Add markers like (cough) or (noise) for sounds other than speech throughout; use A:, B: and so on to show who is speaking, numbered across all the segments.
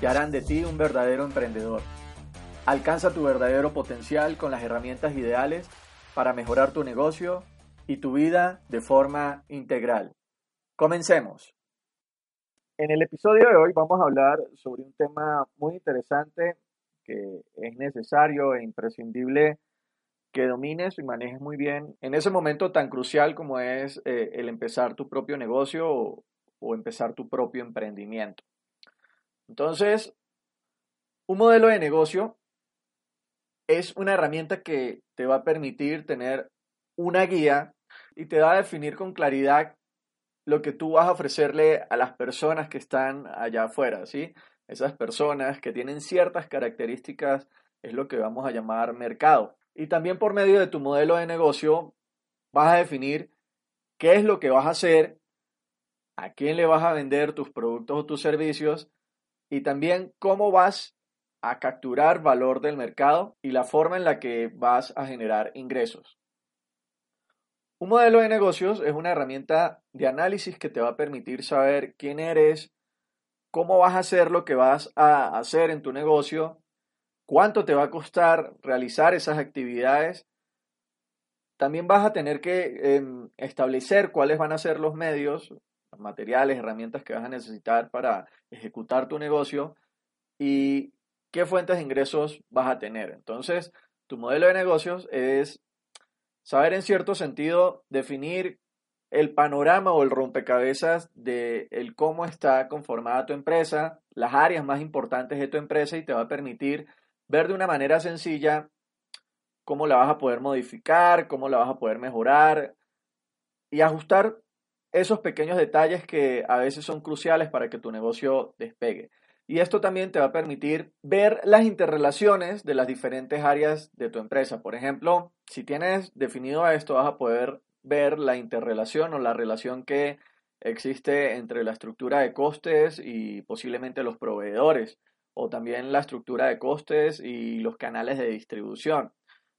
A: que harán de ti un verdadero emprendedor. Alcanza tu verdadero potencial con las herramientas ideales para mejorar tu negocio y tu vida de forma integral. Comencemos. En el episodio de hoy vamos a hablar sobre un tema muy interesante que es necesario e imprescindible que domines y manejes muy bien en ese momento tan crucial como es eh, el empezar tu propio negocio o, o empezar tu propio emprendimiento. Entonces, un modelo de negocio es una herramienta que te va a permitir tener una guía y te va a definir con claridad lo que tú vas a ofrecerle a las personas que están allá afuera, ¿sí? Esas personas que tienen ciertas características es lo que vamos a llamar mercado. Y también por medio de tu modelo de negocio vas a definir qué es lo que vas a hacer, a quién le vas a vender tus productos o tus servicios y también cómo vas a capturar valor del mercado y la forma en la que vas a generar ingresos. Un modelo de negocios es una herramienta de análisis que te va a permitir saber quién eres, cómo vas a hacer lo que vas a hacer en tu negocio, cuánto te va a costar realizar esas actividades. También vas a tener que em, establecer cuáles van a ser los medios materiales, herramientas que vas a necesitar para ejecutar tu negocio y qué fuentes de ingresos vas a tener. Entonces, tu modelo de negocios es saber en cierto sentido definir el panorama o el rompecabezas de el cómo está conformada tu empresa, las áreas más importantes de tu empresa y te va a permitir ver de una manera sencilla cómo la vas a poder modificar, cómo la vas a poder mejorar y ajustar esos pequeños detalles que a veces son cruciales para que tu negocio despegue. Y esto también te va a permitir ver las interrelaciones de las diferentes áreas de tu empresa. Por ejemplo, si tienes definido esto, vas a poder ver la interrelación o la relación que existe entre la estructura de costes y posiblemente los proveedores, o también la estructura de costes y los canales de distribución.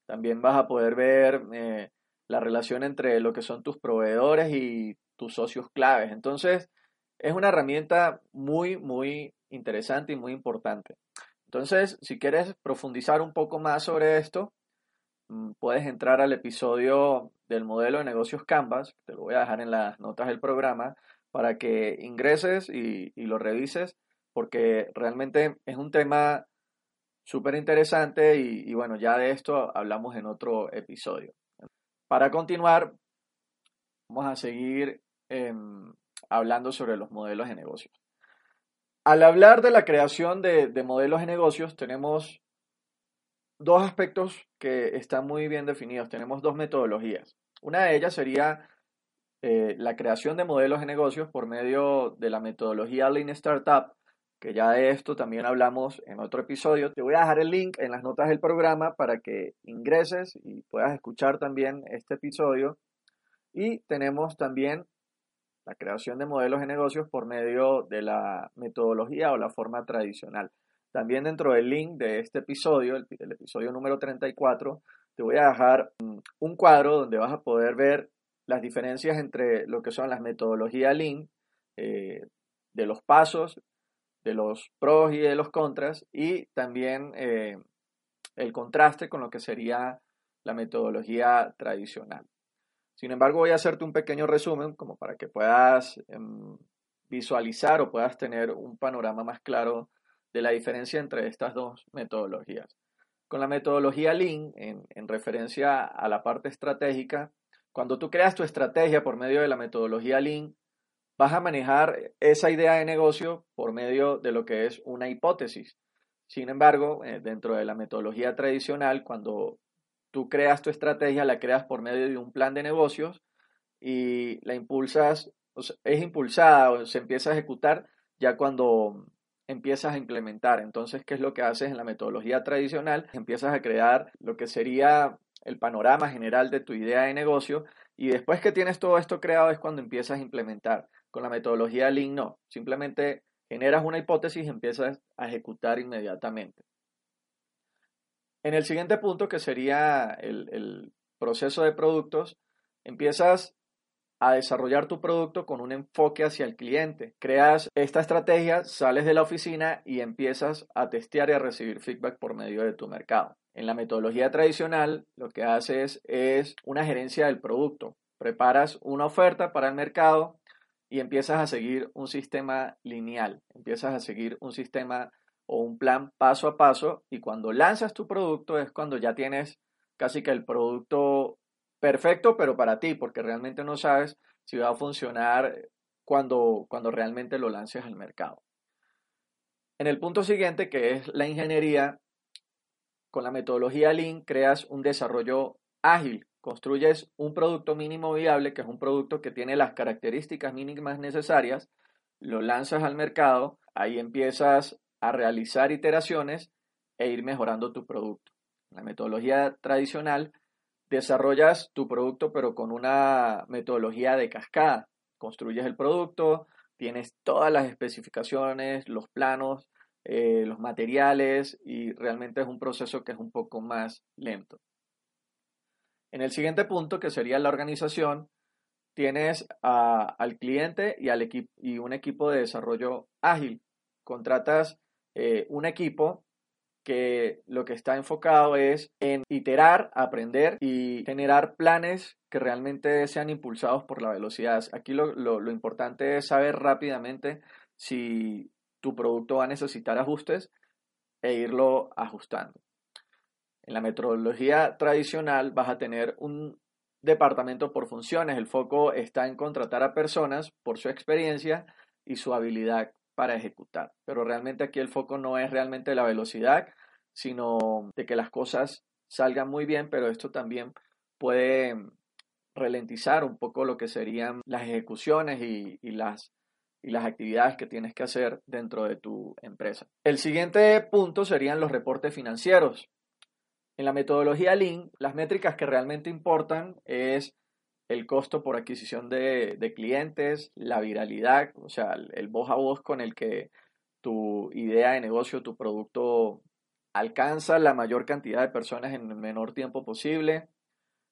A: También vas a poder ver eh, la relación entre lo que son tus proveedores y tus socios claves. Entonces, es una herramienta muy, muy interesante y muy importante. Entonces, si quieres profundizar un poco más sobre esto, mm, puedes entrar al episodio del modelo de negocios Canvas, te lo voy a dejar en las notas del programa, para que ingreses y, lo revises, porque realmente es un tema súper interesante y, y bueno, ya de esto hablamos en otro episodio. Para continuar, vamos a seguir Em, hablando sobre los modelos de negocios. Al hablar de la creación de, modelos de negocios, tenemos dos aspectos que están muy bien definidos. Tenemos dos metodologías. Una de ellas sería eh, la creación de modelos de negocios por medio de la metodología Lean Startup, que ya de esto también hablamos en otro episodio. Te voy a dejar el link en las notas del programa para que ingreses y puedas escuchar también este episodio. Y tenemos también la creación de modelos de negocios por medio de la metodología o la forma tradicional. También dentro del link de este episodio, el, episodio número 34, te voy a dejar un cuadro donde vas a poder ver las diferencias entre lo que son las metodologías Lean, eh, de los pasos, de los pros y de los contras, y también eh, el contraste con lo que sería la metodología tradicional. Sin embargo, voy a hacerte un pequeño resumen como para que puedas em, visualizar o puedas tener un panorama más claro de la diferencia entre estas dos metodologías. Con la metodología Lean, en, en referencia a la parte estratégica, cuando tú creas tu estrategia por medio de la metodología Lean, vas a manejar esa idea de negocio por medio de lo que es una hipótesis. Sin embargo, eh, dentro de la metodología tradicional, cuando tú creas tu estrategia, la creas por medio de un plan de negocios y la impulsas, es impulsada o se empieza a ejecutar ya cuando empiezas a implementar. Entonces, ¿qué es lo que haces en la metodología tradicional? Empiezas a crear lo que sería el panorama general de tu idea de negocio y después que tienes todo esto creado es cuando empiezas a implementar. Con la metodología Lean no, simplemente generas una hipótesis y empiezas a ejecutar inmediatamente. En el siguiente punto, que sería el, proceso de productos, empiezas a desarrollar tu producto con un enfoque hacia el cliente. Creas esta estrategia, sales de la oficina y empiezas a testear y a recibir feedback por medio de tu mercado. En la metodología tradicional, lo que haces es una gerencia del producto. Preparas una oferta para el mercado, y empiezas a seguir un sistema lineal, empiezas a seguir un sistema o un plan paso a paso y cuando lanzas tu producto es cuando ya tienes casi que el producto perfecto, pero para ti, porque realmente no sabes si va a funcionar cuando, cuando realmente lo lances al mercado. En el punto siguiente, que es la ingeniería, con la metodología Lean creas un desarrollo ágil, construyes un producto mínimo viable, que es un producto que tiene las características mínimas necesarias, lo lanzas al mercado, ahí empiezas a realizar iteraciones e ir mejorando tu producto. la metodología tradicional, desarrollas tu producto pero con una metodología de cascada. Construyes el producto, tienes todas las especificaciones, los planos, eh, los materiales y realmente es un proceso que es un poco más lento. En el siguiente punto, que sería la organización, tienes al cliente y, al y un equipo de desarrollo ágil. Contratas eh, un equipo que lo que está enfocado es en iterar, aprender y generar planes que realmente sean impulsados por la velocidad. Aquí lo importante es saber rápidamente si tu producto va a necesitar ajustes e irlo ajustando. En la metodología tradicional vas a tener un departamento por funciones. El foco está en contratar a personas por su experiencia y su habilidad para ejecutar. Pero realmente aquí el foco no es realmente la velocidad, sino de que las cosas salgan muy bien, pero esto también puede ralentizar un poco lo que serían las ejecuciones y, las, y las actividades que tienes que hacer dentro de tu empresa. El siguiente punto serían los reportes financieros. En la metodología Lean, las métricas que realmente importan es el costo por adquisición de, clientes, la viralidad, o sea, el, voz a voz con el que tu idea de negocio, tu producto alcanza la mayor cantidad de personas en el menor tiempo posible.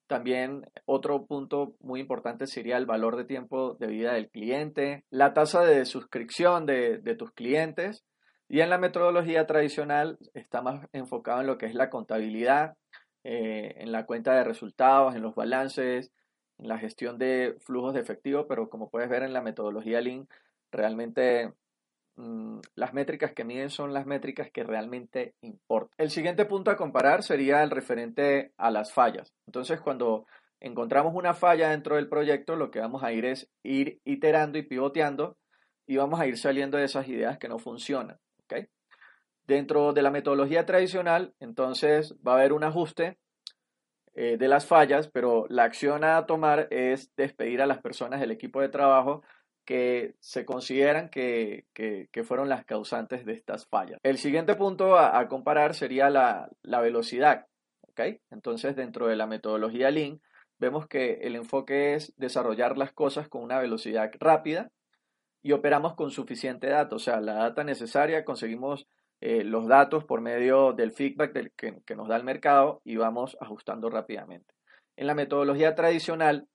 A: También otro punto muy importante sería el valor de tiempo de vida del cliente, la tasa de suscripción de, de tus clientes y en la metodología tradicional está más enfocado en lo que es la contabilidad, eh, en la cuenta de resultados, en los balances, la gestión de flujos de efectivo, pero como puedes ver en la metodología Lean, realmente mm, las métricas que miden son las métricas que realmente importan. El siguiente punto a comparar sería el referente a las fallas. Entonces, cuando encontramos una falla dentro del proyecto, lo que vamos a ir es ir iterando y pivoteando y vamos a ir saliendo de esas ideas que no funcionan. Dentro de la metodología tradicional, entonces va a haber un ajuste eh, de las fallas, pero la acción a tomar es despedir a las personas del equipo de trabajo que se consideran que, fueron las causantes de estas fallas. El siguiente punto a, comparar sería la, la velocidad. Entonces, dentro de la metodología Lean, vemos que el enfoque es desarrollar las cosas con una velocidad rápida y operamos con suficiente data, o sea, la data necesaria, conseguimos eh, los datos por medio del feedback que, nos da el mercado y vamos ajustando rápidamente. En la metodología tradicional,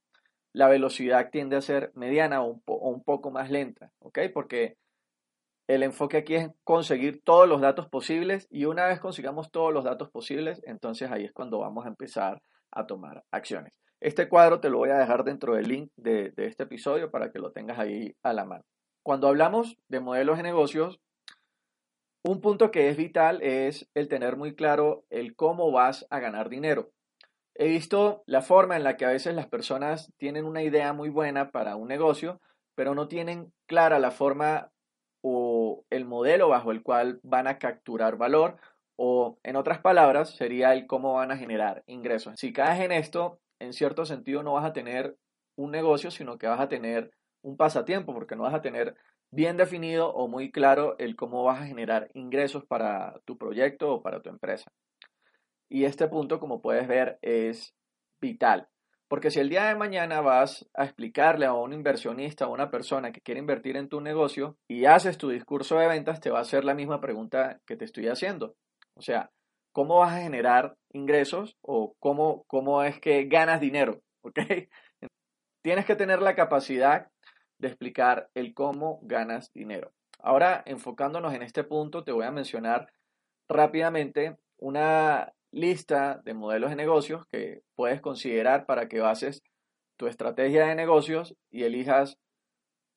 A: la velocidad tiende a ser mediana o un, poco más lenta, ¿ok? Porque el enfoque aquí es conseguir todos los datos posibles y una vez consigamos todos los datos posibles, entonces ahí es cuando vamos a empezar a tomar acciones. Este cuadro te lo voy a dejar dentro del link de, de este episodio para que lo tengas ahí a la mano. Cuando hablamos de modelos de negocios, Un punto que es vital es el tener muy claro el cómo vas a ganar dinero. He visto la forma en la que a veces las personas tienen una idea muy buena para un negocio, pero no tienen clara la forma o el modelo bajo el cual van a capturar valor o en otras palabras sería el cómo van a generar ingresos. Si caes en esto, en cierto sentido no vas a tener un negocio, sino que vas a tener un pasatiempo porque no vas a tener bien definido o muy claro el cómo vas a generar ingresos para tu proyecto o para tu empresa. Y este punto, como puedes ver, es vital. Porque si el día de mañana vas a explicarle a un inversionista o a una persona que quiere invertir en tu negocio y haces tu discurso de ventas, te va a hacer la misma pregunta que te estoy haciendo. O sea, ¿cómo vas a generar ingresos o cómo, cómo es que ganas dinero? (laughs) ¿Ok? Tienes que tener la capacidad de explicar el cómo ganas dinero. Ahora, enfocándonos en este punto, te voy a mencionar rápidamente una lista de modelos de negocios que puedes considerar para que bases tu estrategia de negocios y elijas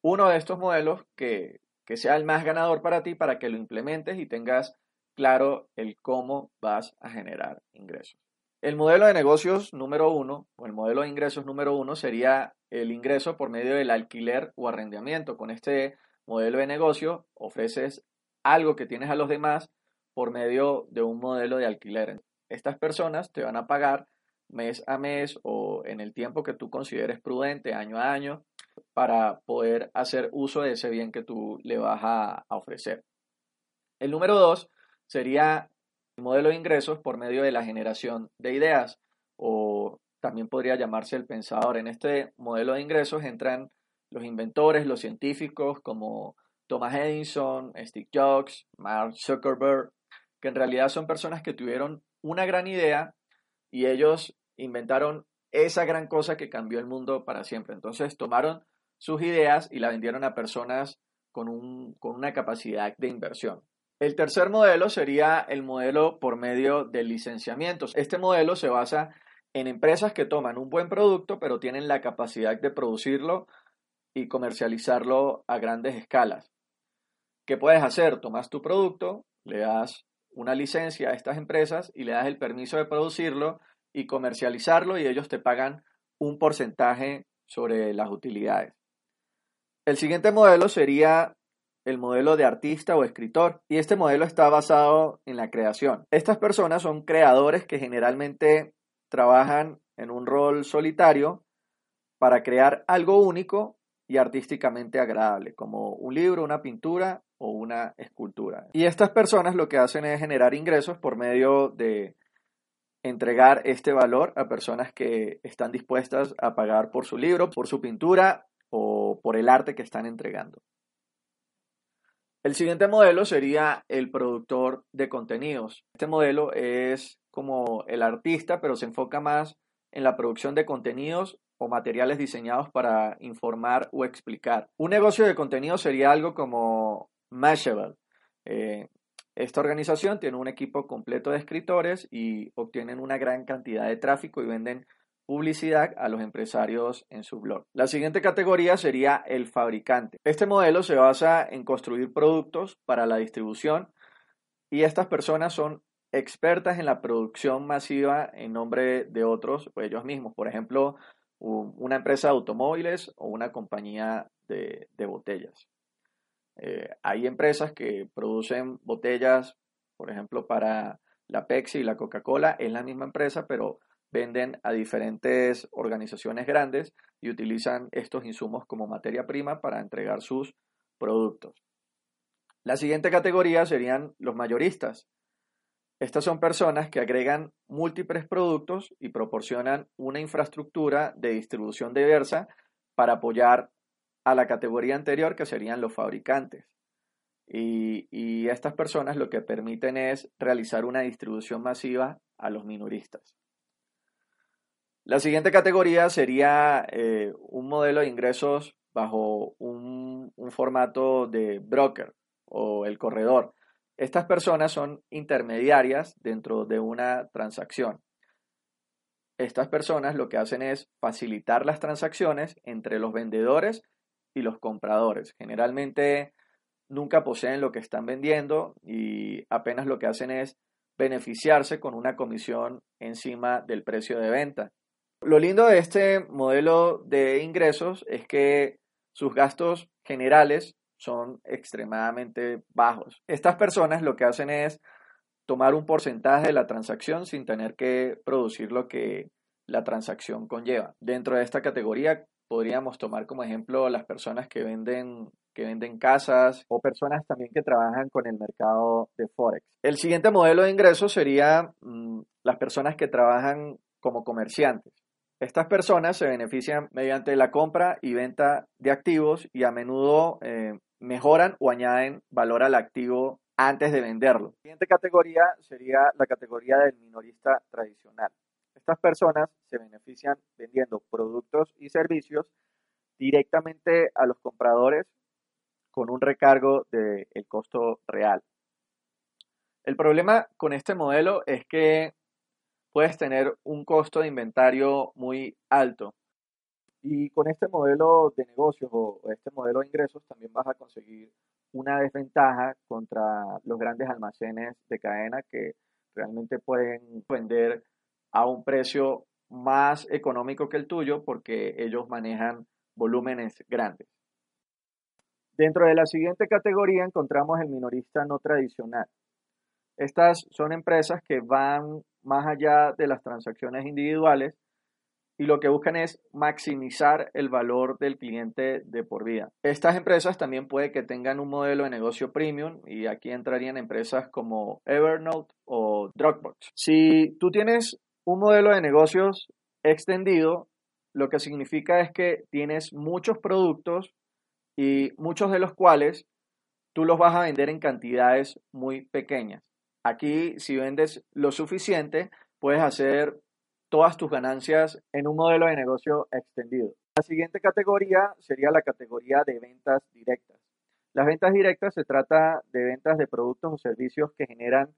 A: uno de estos modelos que, que sea el más ganador para ti para que lo implementes y tengas claro el cómo vas a generar ingresos. El modelo de negocios número uno o el modelo de ingresos número uno sería el ingreso por medio del alquiler o arrendamiento. Con este modelo de negocio ofreces algo que tienes a los demás por medio de un modelo de alquiler. Estas personas te van a pagar mes a mes o en el tiempo que tú consideres prudente, año a año, para poder hacer uso de ese bien que tú le vas a, ofrecer. El número dos sería el modelo de ingresos por medio de la generación de ideas o también podría llamarse el pensador. En este modelo de ingresos entran los inventores, los científicos como Thomas Edison, Steve Jobs, Mark Zuckerberg, que en realidad son personas que tuvieron una gran idea y ellos inventaron esa gran cosa que cambió el mundo para siempre. Entonces tomaron sus ideas y la vendieron a personas con, un, con una capacidad de inversión. El tercer modelo sería el modelo por medio de licenciamientos. Este modelo se basa en empresas que toman un buen producto pero tienen la capacidad de producirlo y comercializarlo a grandes escalas. ¿Qué puedes hacer? Tomas tu producto, le das una licencia a estas empresas y le das el permiso de producirlo y comercializarlo y ellos te pagan un porcentaje sobre las utilidades. El siguiente modelo sería el modelo de artista o escritor y este modelo está basado en la creación. Estas personas son creadores que generalmente trabajan en un rol solitario para crear algo único y artísticamente agradable, como un libro, una pintura o una escultura. Y estas personas lo que hacen es generar ingresos por medio de entregar este valor a personas que están dispuestas a pagar por su libro, por su pintura o por el arte que están entregando. El siguiente modelo sería el productor de contenidos. Este modelo es como el artista, pero se enfoca más en la producción de contenidos o materiales diseñados para informar o explicar. Un negocio de contenido sería algo como Mashable. Eh, esta organización tiene un equipo completo de escritores y obtienen una gran cantidad de tráfico y venden publicidad a los empresarios en su blog. La siguiente categoría sería el fabricante. Este modelo se basa en construir productos para la distribución y estas personas son expertas en la producción masiva en nombre de otros o ellos mismos. Por ejemplo, una empresa de automóviles o una compañía de, botellas. Eh, hay empresas que producen botellas, por ejemplo, para la Pepsi y la Coca-Cola, es la misma empresa, pero venden a diferentes organizaciones grandes y utilizan estos insumos como materia prima para entregar sus productos. La siguiente categoría serían los mayoristas. Estas son personas que agregan múltiples productos y proporcionan una infraestructura de distribución diversa para apoyar a la categoría anterior que serían los fabricantes. Y, estas personas lo que permiten es realizar una distribución masiva a los minoristas. La siguiente categoría sería eh, un modelo de ingresos bajo un, formato de broker o el corredor. Estas personas son intermediarias dentro de una transacción. Estas personas lo que hacen es facilitar las transacciones entre los vendedores y los compradores. Generalmente nunca poseen lo que están vendiendo y apenas lo que hacen es beneficiarse con una comisión encima del precio de venta. Lo lindo de este modelo de ingresos es que sus gastos generales son extremadamente bajos. Estas personas lo que hacen es tomar un porcentaje de la transacción sin tener que producir lo que la transacción conlleva. Dentro de esta categoría podríamos tomar como ejemplo las personas que venden que venden casas o personas también que trabajan con el mercado de Forex. El siguiente modelo de ingresos sería mm, las personas que trabajan como comerciantes. Estas personas se benefician mediante la compra y venta de activos y a menudo eh, mejoran o añaden valor al activo antes de venderlo. La siguiente categoría sería la categoría del minorista tradicional. Estas personas se benefician vendiendo productos y servicios directamente a los compradores con un recargo del costo real. El problema con este modelo es que puedes tener un costo de inventario muy alto. Y con este modelo de negocios o este modelo de ingresos también vas a conseguir una desventaja contra los grandes almacenes de cadena que realmente pueden vender a un precio más económico que el tuyo porque ellos manejan volúmenes grandes. Dentro de la siguiente categoría encontramos el minorista no tradicional. Estas son empresas que van más allá de las transacciones individuales y lo que buscan es maximizar el valor del cliente de por vida. Estas empresas también puede que tengan un modelo de negocio premium y aquí entrarían empresas como Evernote o Dropbox. Si tú tienes un modelo de negocios extendido, lo que significa es que tienes muchos productos y muchos de los cuales tú los vas a vender en cantidades muy pequeñas. Aquí, si vendes lo suficiente, puedes hacer todas tus ganancias en un modelo de negocio extendido. La siguiente categoría sería la categoría de ventas directas. Las ventas directas se trata de ventas de productos o servicios que generan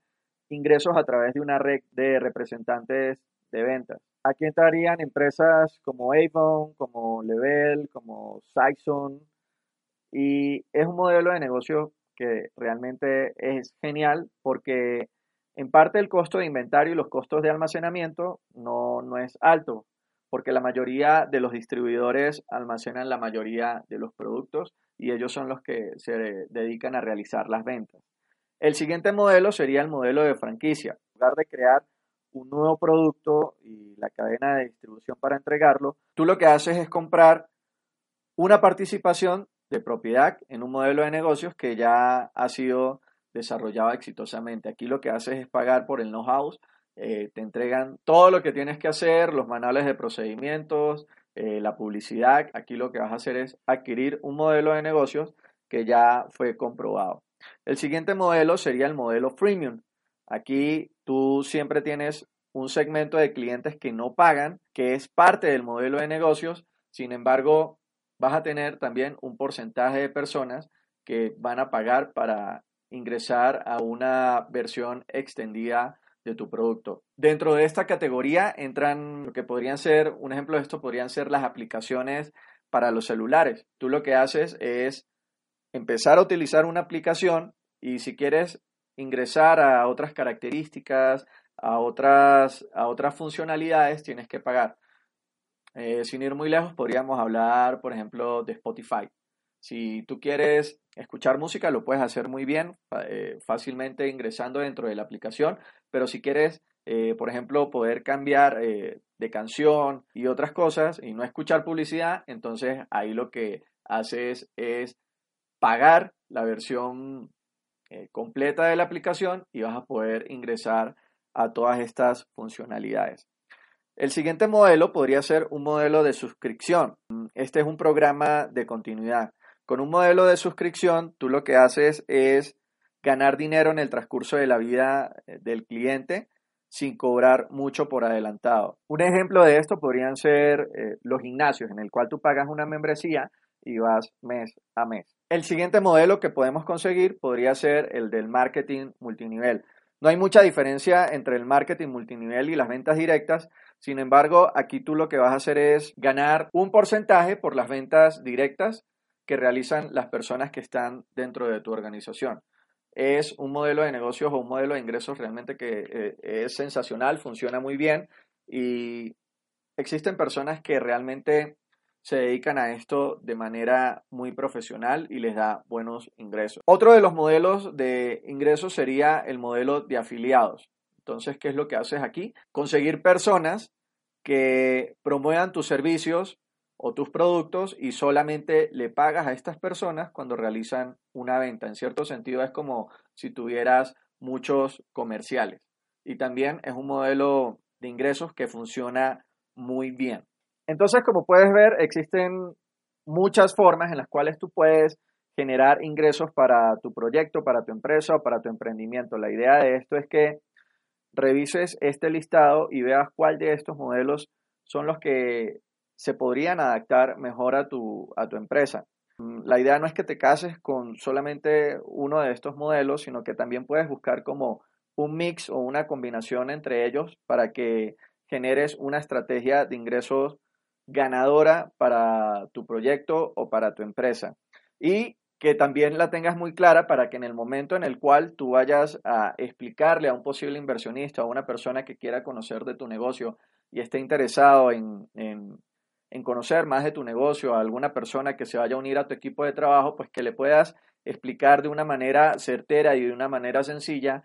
A: ingresos a través de una red de representantes de ventas. Aquí entrarían empresas como Avon, como Level, como Saxon, y es un modelo de negocio que realmente es genial porque en parte el costo de inventario y los costos de almacenamiento no, no es alto, porque la mayoría de los distribuidores almacenan la mayoría de los productos y ellos son los que se dedican a realizar las ventas. El siguiente modelo sería el modelo de franquicia. En lugar de crear un nuevo producto y la cadena de distribución para entregarlo, tú lo que haces es comprar una participación de propiedad en un modelo de negocios que ya ha sido desarrollado exitosamente. Aquí lo que haces es pagar por el know-how, eh, te entregan todo lo que tienes que hacer, los manuales de procedimientos, eh, la publicidad. Aquí lo que vas a hacer es adquirir un modelo de negocios que ya fue comprobado. El siguiente modelo sería el modelo freemium. Aquí tú siempre tienes un segmento de clientes que no pagan, que es parte del modelo de negocios. Sin embargo, vas a tener también un porcentaje de personas que van a pagar para ingresar a una versión extendida de tu producto. Dentro de esta categoría entran lo que podrían ser, un ejemplo de esto podrían ser las aplicaciones para los celulares. Tú lo que haces es empezar a utilizar una aplicación y si quieres ingresar a otras características, a otras, a otras funcionalidades, tienes que pagar. Eh, sin ir muy lejos, podríamos hablar, por ejemplo, de Spotify. Si tú quieres escuchar música, lo puedes hacer muy bien, eh, fácilmente ingresando dentro de la aplicación, pero si quieres, eh, por ejemplo, poder cambiar de canción y otras cosas y no escuchar publicidad, entonces ahí lo que haces es pagar la versión completa de la aplicación y vas a poder ingresar a todas estas funcionalidades. El siguiente modelo podría ser un modelo de suscripción. Este es un programa de continuidad. Con un modelo de suscripción, tú lo que haces es ganar dinero en el transcurso de la vida eh, del cliente sin cobrar mucho por adelantado. Un ejemplo de esto podrían ser eh, los gimnasios, en el cual tú pagas una membresía y vas mes a mes. El siguiente modelo que podemos conseguir podría ser el del marketing multinivel. No hay mucha diferencia entre el marketing multinivel y las ventas directas, sin embargo, aquí tú lo que vas a hacer es ganar un porcentaje por las ventas directas que realizan las personas que están dentro de tu organización. Es un modelo de negocios o un modelo de ingresos realmente que eh, es sensacional, funciona muy bien y existen personas que realmente se dedican a esto de manera muy profesional y les da buenos ingresos. Otro de los modelos de ingresos sería el modelo de afiliados. Entonces, ¿qué es lo que haces aquí? Conseguir personas que promuevan tus servicios o tus productos y solamente le pagas a estas personas cuando realizan una venta. En cierto sentido es como si tuvieras muchos comerciales. Y también es un modelo de ingresos que funciona muy bien. Entonces, como puedes ver, existen muchas formas en las cuales tú puedes generar ingresos para tu proyecto, para tu empresa o para tu emprendimiento. La idea de esto es que revises este listado y veas cuál de estos modelos son los que se podrían adaptar mejor a tu, a tu empresa. Mm, la idea no es que te cases con solamente uno de estos modelos, sino que también puedes buscar como un mix o una combinación entre ellos para que generes una estrategia de ingresos ganadora para tu proyecto o para tu empresa. Y que también la tengas muy clara para que en el momento en el cual tú vayas a explicarle a un posible inversionista o a una persona que quiera conocer de tu negocio y esté interesado en, en, en, conocer más de tu negocio, a alguna persona que se vaya a unir a tu equipo de trabajo, pues que le puedas explicar de una manera certera y de una manera sencilla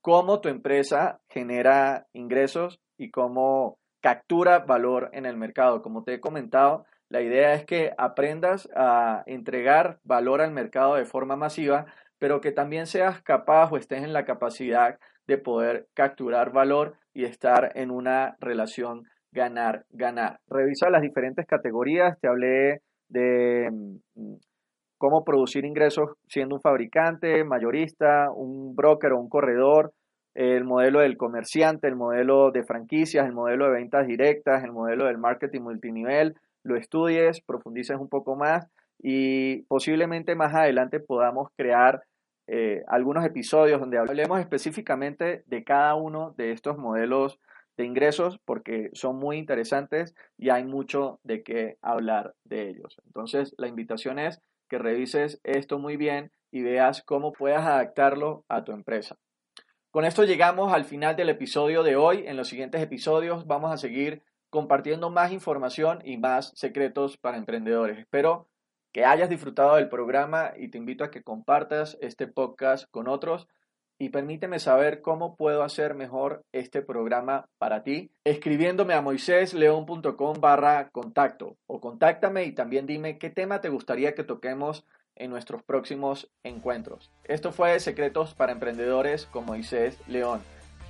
A: cómo tu empresa genera ingresos y cómo captura valor en el mercado. Como te he comentado, la idea es que aprendas a entregar valor al mercado de forma masiva, pero que también seas capaz o estés en la capacidad de poder capturar valor y estar en una relación ganar-ganar. Revisa las diferentes categorías, te hablé de mm, cómo producir ingresos siendo un fabricante, mayorista, un broker o un corredor, el modelo del comerciante, el modelo de franquicias, el modelo de ventas directas, el modelo del marketing multinivel, lo estudies, profundices un poco más y posiblemente más adelante podamos crear eh, algunos episodios donde hablemos específicamente de cada uno de estos modelos de ingresos porque son muy interesantes y hay mucho de qué hablar de ellos. Entonces, la invitación es que revises esto muy bien y veas cómo puedas adaptarlo a tu empresa. Con esto llegamos al final del episodio de hoy. En los siguientes episodios vamos a seguir compartiendo más información y más secretos para emprendedores. Espero que hayas disfrutado del programa y te invito a que compartas este podcast con otros y permíteme saber cómo puedo hacer mejor este programa para ti escribiéndome a moisésleón.com barra contacto o contáctame y también dime qué tema te gustaría que toquemos en nuestros próximos encuentros. Esto fue Secretos para Emprendedores con Moisés León.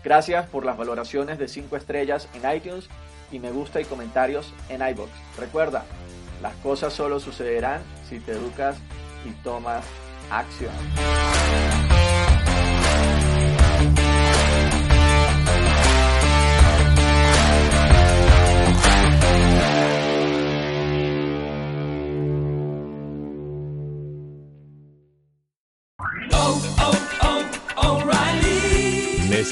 A: Gracias por las valoraciones de 5 estrellas en iTunes y me gusta y comentarios en iBox. Recuerda, las cosas solo sucederán si te educas y tomas acción.